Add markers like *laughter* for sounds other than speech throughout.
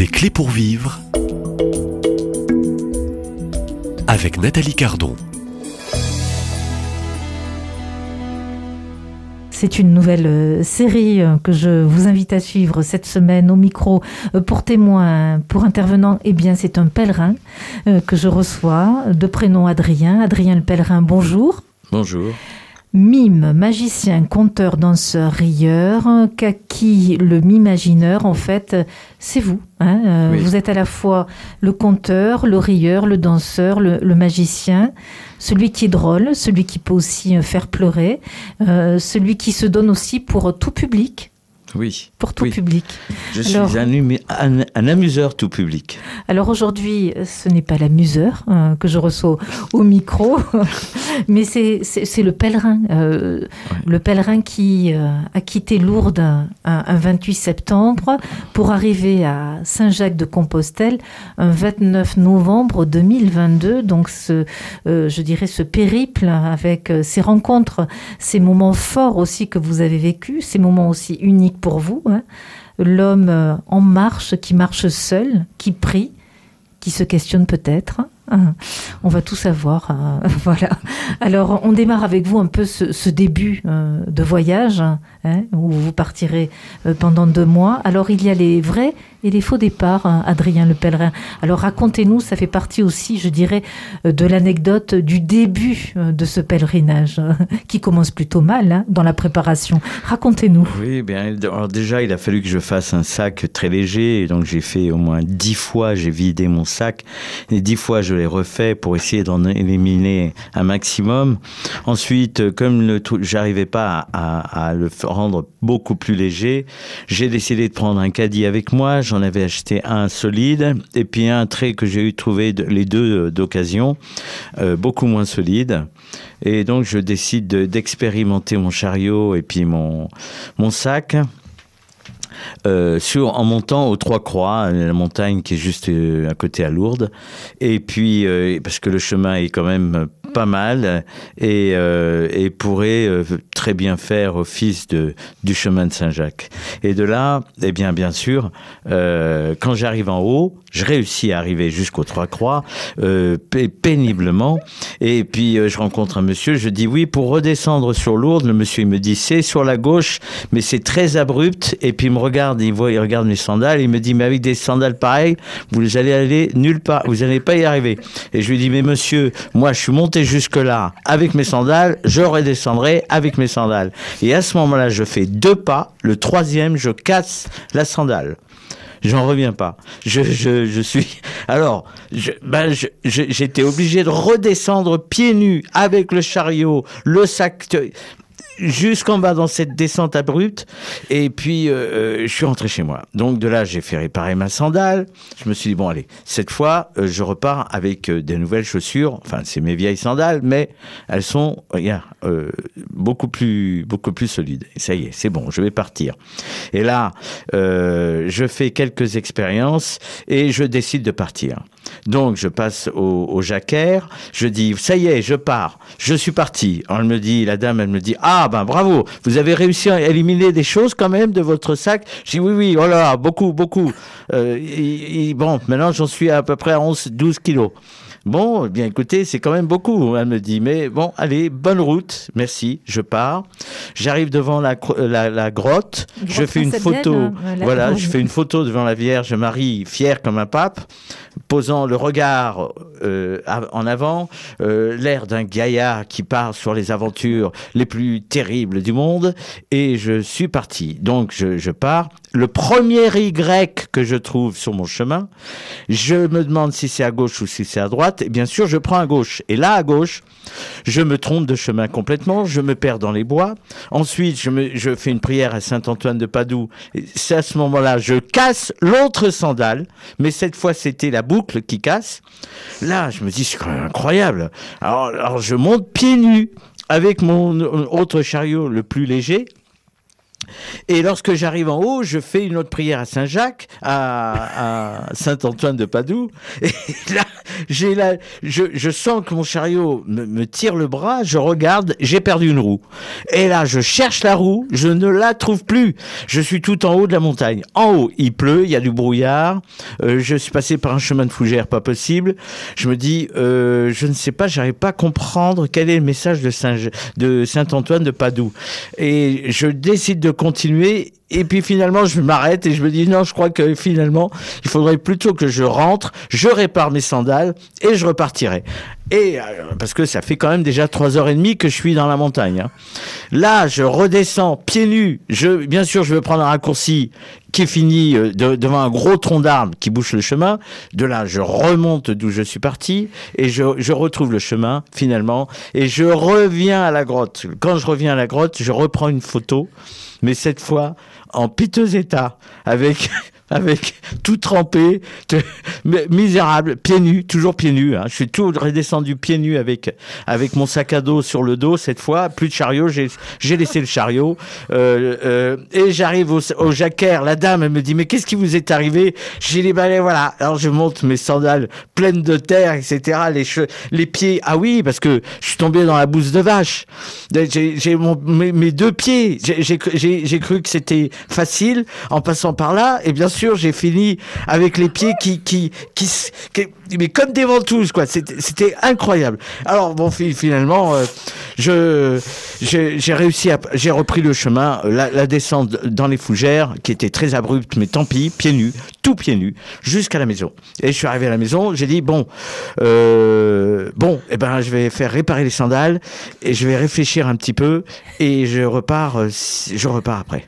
Des clés pour vivre avec Nathalie Cardon. C'est une nouvelle euh, série euh, que je vous invite à suivre cette semaine au micro euh, pour témoin, pour intervenant. Eh bien, c'est un pèlerin que je reçois, de prénom Adrien. Adrien le pèlerin, bonjour. Bonjour. Mime, magicien, conteur, danseur, rieur, qui le mimagineur, en fait, c'est vous. Hein, euh, Vous êtes à la fois le conteur, le rieur, le danseur, le, magicien, celui qui est drôle, celui qui peut aussi euh, faire pleurer, euh, celui qui se donne aussi pour tout public. Oui. Pour tout public. Je suis un, amuseur tout public. Alors aujourd'hui, ce n'est pas l'amuseur que je reçois au micro, *laughs* mais c'est le pèlerin. Euh, le pèlerin qui euh, a quitté Lourdes un, 28 septembre pour arriver à Saint-Jacques-de-Compostelle un 29 novembre 2022. Donc, ce, je dirais, ce périple avec ces rencontres, ces moments forts aussi que vous avez vécus, ces moments aussi uniques pour vous. Hein. L'homme euh, en marche, qui marche seul, qui prie, qui se questionne peut-être. Hein. *laughs* On va tout savoir. Hein. *laughs* voilà. Alors, on démarre avec vous un peu ce, début euh, de voyage, où vous partirez euh, pendant deux mois. Alors, il y a les vrais et les faux départs, hein, Adrien Le Pèlerin. Alors racontez-nous, ça fait partie aussi, je dirais, euh, de l'anecdote du début euh, de ce pèlerinage, hein, *laughs* qui commence plutôt mal hein, dans la préparation. Racontez-nous. Oui, bien, alors déjà, il a fallu que je fasse un sac très léger, donc j'ai fait au moins dix fois, j'ai vidé mon sac, et dix fois je refait pour essayer d'en éliminer un maximum. Ensuite, comme j'arrivais pas à, le rendre beaucoup plus léger, j'ai décidé de prendre un caddie avec moi j'en avais acheté un solide et puis un trait que j'ai eu trouvé les deux euh, d'occasion, euh, beaucoup moins solide. Et donc je décide d'expérimenter mon chariot et puis mon sac. Euh, sur, en montant aux Trois Croix, la montagne qui est juste à côté à Lourdes. Et puis, parce que le chemin est quand même pas mal et, pourrait très bien faire office de, du chemin de Saint-Jacques. Et de là, eh bien, bien sûr, euh, quand j'arrive en haut, je réussis à arriver jusqu'aux Trois Croix euh, péniblement. Et puis euh, je rencontre un monsieur, je dis oui pour redescendre sur Lourdes. Le monsieur il me dit c'est sur la gauche, mais c'est très abrupt. Et puis regarde, il voit, il regarde mes sandales, il me dit mais avec des sandales pareilles, vous allez aller nulle part, vous n'allez pas y arriver. Et je lui dis mais monsieur, moi je suis monté jusque là avec mes sandales, je redescendrai avec mes sandales. Et à ce moment-là, je fais deux pas. Le troisième, je casse la sandale. J'en reviens pas. Je, je, je suis. Alors, ben, j'étais obligé de redescendre pieds nus avec le chariot, le sac jusqu'en bas dans cette descente abrupte. Et puis, euh, euh, je suis rentré chez moi. Donc, de là, j'ai fait réparer ma sandale. Je me suis dit, bon, allez, cette fois, euh, je repars avec des nouvelles chaussures. Enfin, c'est mes vieilles sandales, mais elles sont, regarde, beaucoup plus, beaucoup plus solides. Ça y est, c'est bon, je vais partir. Et là, je fais quelques expériences et je décide de partir. Donc je passe au, au jacquère, je dis ça y est, je pars, je suis parti. Elle me dit, la dame, elle me dit ah ben bravo, vous avez réussi à éliminer des choses quand même de votre sac? Je dis oui oui, oh là, beaucoup beaucoup. Euh, bon, maintenant j'en suis à peu près à 11, 12 kilos. Bon, eh bien écoutez, c'est quand même beaucoup, elle me dit. Mais bon, allez, bonne route, merci, je pars. J'arrive devant la, la, grotte, je fais une photo, hein, voilà, je fais une photo devant la Vierge Marie, fière comme un pape, posant le regard euh, en avant, euh, l'air d'un gaillard qui part sur les aventures les plus terribles du monde, et je suis parti. Donc je, pars. Le premier Y que je trouve sur mon chemin, je me demande si c'est à gauche ou si c'est à droite et bien sûr, je prends à gauche. Et là, à gauche, je me trompe de chemin complètement, je me perds dans les bois. Ensuite, je, fais une prière à Saint-Antoine de Padoue. C'est à ce moment-là, je casse l'autre sandale, mais cette fois, c'était la boucle qui casse. Là, je me dis, c'est quand même incroyable. Alors, alors je monte pieds nus avec mon autre chariot le plus léger. Et lorsque j'arrive en haut, je fais une autre prière à Saint-Jacques, à, Saint-Antoine de Padoue. *laughs* Et là, j'ai la, je, sens que mon chariot me, me tire le bras, je regarde, j'ai perdu une roue. Et là, je cherche la roue, je ne la trouve plus. Je suis tout en haut de la montagne. En haut, il pleut, il y a du brouillard. Euh, je suis passé par un chemin de fougère, pas possible. Je me dis, euh, je ne sais pas, j'arrive pas à comprendre quel est le message de Saint, de Saint-Antoine de Padoue. Et je décide de continuer et puis finalement, je m'arrête et je me dis non, je crois que finalement, il faudrait plutôt que je rentre, je répare mes sandales et je repartirai. Et euh, parce que ça fait quand même déjà trois heures et demie que je suis dans la montagne. hein. Là, je redescends pieds nus. Je, bien sûr, je veux prendre un raccourci qui finit euh, de- devant un gros tronc d'arbre qui bouche le chemin. De là, je remonte d'où je suis parti et je, je retrouve le chemin finalement et je reviens à la grotte. Quand je reviens à la grotte, je reprends une photo, mais cette fois en piteux état, avec avec *laughs* tout trempé, *laughs* misérable, pieds nus, toujours pieds nus. hein. Je suis tout redescendu pieds nus avec avec mon sac à dos sur le dos cette fois. Plus de chariot, j'ai laissé le chariot euh, euh, et j'arrive au, au jacquère. La dame elle me dit mais qu'est-ce qui vous est arrivé? J'ai les balais voilà. Alors je monte mes sandales pleines de terre, etc. Les che- les pieds ah oui parce que je suis tombé dans la bouse de vache. J'ai mes, mes deux pieds. J'ai cru que c'était facile en passant par là et bien sûr j'ai fini avec les pieds qui qui qui, mais comme des ventouses quoi. C'était incroyable. Alors bon fi- finalement euh, je j'ai réussi à j'ai repris le chemin euh, la, descente dans les fougères qui était très abrupte mais tant pis pieds nus tout pieds nus jusqu'à la maison. Et je suis arrivé à la maison j'ai dit bon euh, bon eh ben je vais faire réparer les sandales et je vais réfléchir un petit peu et je repars je repars après.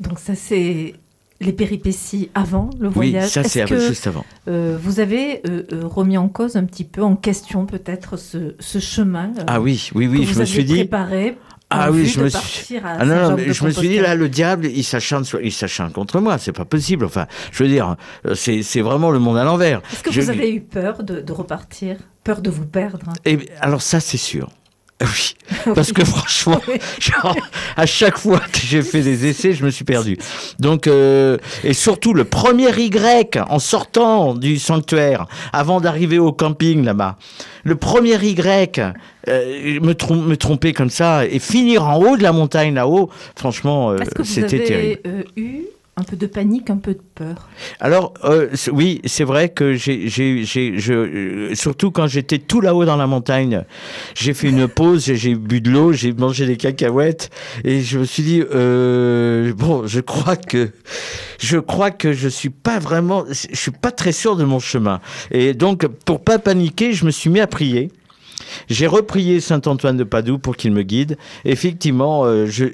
Donc ça, c'est les péripéties avant le Oui, voyage. ça c'est juste avant. euh, vous avez euh, euh, remis en cause un petit peu, en question peut-être ce, ce chemin euh, Ah oui, oui, que oui, vous je me suis dit. préparé Ah oui, je me suis. Ah non, non, mais je me suis dit là, le diable, il s'acharne, il s'acharne contre moi. C'est pas possible. Enfin, je veux dire, c'est, c'est vraiment le monde à l'envers. Est-ce que Je- vous avez eu peur de, de repartir? Peur de vous perdre Et alors ça, c'est sûr. *laughs* Oui, parce que franchement, *laughs* genre, à chaque fois que j'ai fait des essais, je me suis perdu. Donc, euh, et surtout le premier Y en sortant du sanctuaire, avant d'arriver au camping là-bas, le premier Y, euh, me, trom- me tromper comme ça et finir en haut de la montagne là-haut, franchement, euh, c'était terrible. euh, eu un peu de panique, un peu de peur Alors euh, oui, c'est vrai que j'ai, euh, surtout quand j'étais tout là-haut dans la montagne, j'ai fait une pause, j'ai, j'ai bu de l'eau, j'ai mangé des cacahuètes et je me suis dit euh, bon, je crois que je crois que je suis pas vraiment, je suis pas très sûr de mon chemin et donc pour pas paniquer, je me suis mis à prier. J'ai reprié Saint Antoine de Padoue pour qu'il me guide. Effectivement, euh, *laughs* j'ai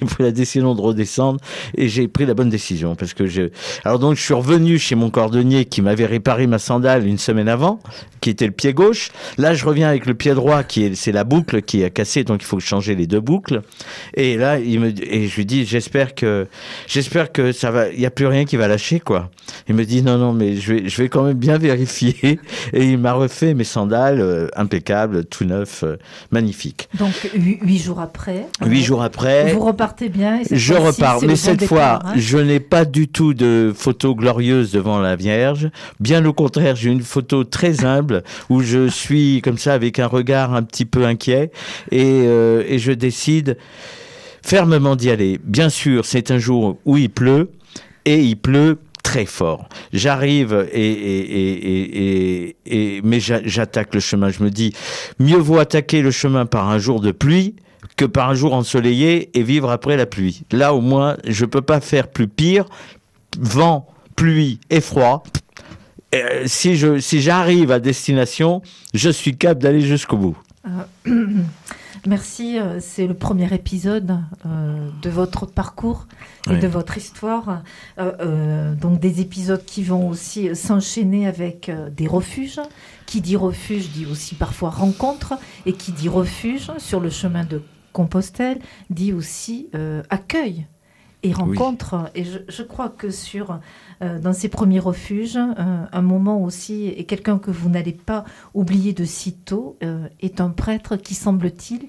pris la décision de redescendre et j'ai pris la bonne décision parce que je. Alors donc, je suis revenu chez mon cordonnier qui m'avait réparé ma sandale une semaine avant, qui était le pied gauche. Là, je reviens avec le pied droit qui est, c'est la boucle qui a cassé, donc il faut changer les deux boucles. Et là, et je lui dis, j'espère que, j'espère que ça va, il y a plus rien qui va lâcher quoi. Il me dit non non mais je vais, je vais quand même bien *laughs* vérifier. Et il m'a refait mes sandales euh, impeccables, tout neuf, euh, magnifiques. Donc huit, jours après. Huit jours après. Vous repartez bien. et Je repars, mais cette fois, hein. je n'ai pas du tout de photo glorieuse devant la Vierge. Bien au contraire, j'ai une photo très humble où je suis comme ça avec un regard un petit peu inquiet et, euh, et je décide fermement d'y aller. Bien sûr, c'est un jour où il pleut et il pleut très fort. J'arrive et, et, et, et, mais j'a- j'attaque le chemin. Je me dis, mieux vaut attaquer le chemin par un jour de pluie que par un jour ensoleillé et vivre après la pluie. Là, au moins, je peux pas faire plus pire. Vent, pluie et froid. Euh, si si j'arrive à destination, je suis capable d'aller jusqu'au bout. *clears throat* Merci, euh, c'est le premier épisode euh, de votre parcours et Oui. de votre histoire. Euh, euh, donc des épisodes qui vont aussi s'enchaîner avec des refuges. Qui dit refuge dit aussi parfois rencontre. Et qui dit refuge sur le chemin de Compostelle dit aussi accueil et rencontre. Et je, je crois que sur euh, dans ces premiers refuges, euh, un moment aussi, et quelqu'un que vous n'allez pas oublier de sitôt, euh, est un prêtre qui, semble-t-il,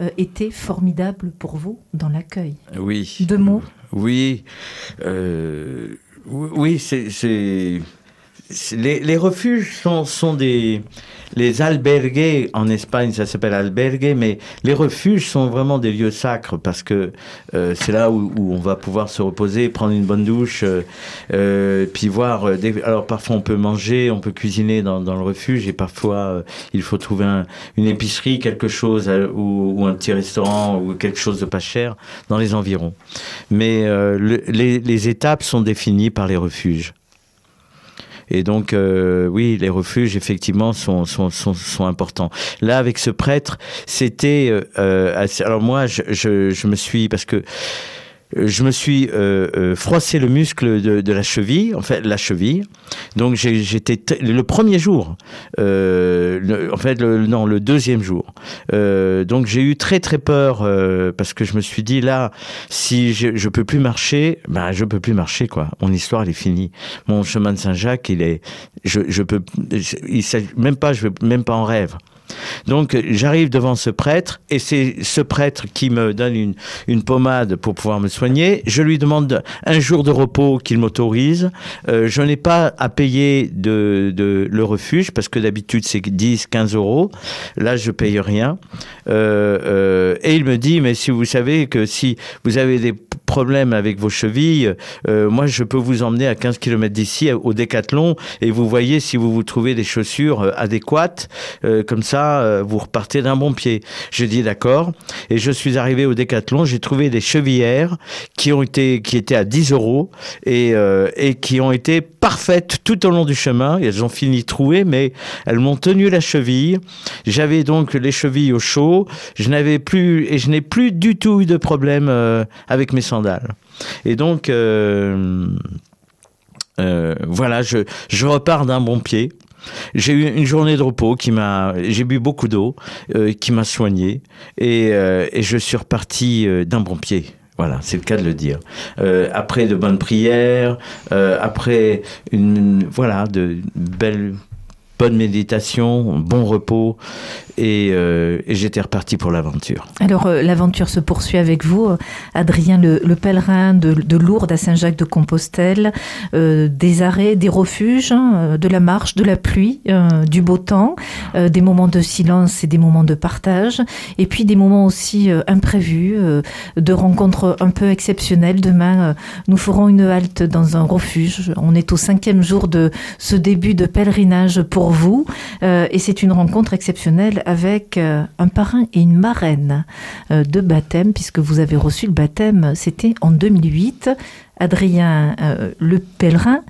euh, était formidable pour vous dans l'accueil. Oui. Deux mots Oui. Oui, c'est les, les, refuges sont, sont des les albergues en Espagne, ça s'appelle albergue, mais les refuges sont vraiment des lieux sacres parce que euh, c'est là où, où, on va pouvoir se reposer, prendre une bonne douche, euh, euh puis voir. Euh, des... Alors parfois on peut manger, on peut cuisiner dans, dans le refuge et parfois euh, il faut trouver un, une épicerie, quelque chose ou, ou, un petit restaurant ou quelque chose de pas cher dans les environs. Mais le, les, les étapes sont définies par les refuges. Et donc, euh, oui, les refuges, effectivement, sont, sont, sont, importants. Là, avec ce prêtre, c'était... Euh, euh alors moi, je, je, je, me suis... Parce que je me suis euh, euh, froissé le muscle de, de, la cheville, en fait la cheville. Donc j'étais le premier jour, euh, le, en fait le, non le deuxième jour. Euh, donc j'ai eu très très peur euh, parce que je me suis dit là si je, je peux plus marcher, ben je peux plus marcher quoi. Mon histoire elle est finie. Mon chemin de Saint-Jacques il est, je, je peux, il, même pas je même pas en rêve. Donc j'arrive devant ce prêtre et c'est ce prêtre qui me donne une, pommade pour pouvoir me soigner. Je lui demande un jour de repos qu'il m'autorise. Euh, je n'ai pas à payer de, le refuge parce que d'habitude c'est 10, 15 euros. Là je paye rien. Euh, euh, et il me dit mais si vous savez que si vous avez des problème avec vos chevilles, moi je peux vous emmener à 15 km d'ici au décathlon et vous voyez si vous vous trouvez des chaussures adéquates, comme ça euh, vous repartez d'un bon pied. Je dis d'accord et je suis arrivé au décathlon, j'ai trouvé des chevillères qui ont été qui étaient à 10 euros et, euh, et qui ont été parfaites tout au long du chemin. Elles ont fini trouées, mais elles m'ont tenu la cheville. J'avais donc les chevilles au chaud. Je n'avais plus et je n'ai plus du tout eu de problème euh, avec mes sandales. Et donc, euh, voilà, je, repars d'un bon pied. J'ai eu une journée de repos qui m'a, j'ai bu beaucoup d'eau, euh, qui m'a soigné, et, euh, je suis reparti d'un bon pied. Voilà, c'est le cas de le dire. Après de bonnes prières, après une voilà de belles bonne méditation, bon repos, et, euh, et j'étais reparti pour l'aventure. Alors euh, l'aventure se poursuit avec vous, Adrien le, le pèlerin de, de, Lourdes à Saint-Jacques-de-Compostelle, euh, des arrêts, des refuges, hein, de la marche, de la pluie, euh, du beau temps, euh, des moments de silence et des moments de partage, et puis des moments aussi euh, imprévus, de rencontres un peu exceptionnelles. Demain, nous ferons une halte dans un refuge. On est au cinquième jour de ce début de pèlerinage pour vous, et c'est une rencontre exceptionnelle avec euh, un parrain et une marraine euh, de baptême, puisque vous avez reçu le baptême, c'était en 2008. Adrien euh, le pèlerin,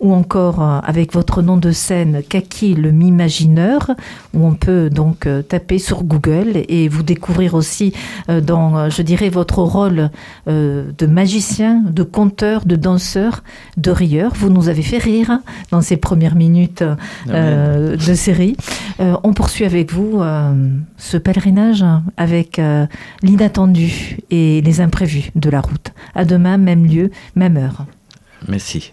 ou encore euh, avec votre nom de scène Kaki le mimagineur où on peut donc euh, taper sur Google et vous découvrir aussi euh, dans je dirais votre rôle de magicien, de conteur, de danseur, de rieur. Vous nous avez fait rire dans ces premières minutes euh, de série. Euh, on poursuit avec vous euh, ce pèlerinage avec l'inattendu et les imprévus de la route. À demain, même lieu, même heure. Merci.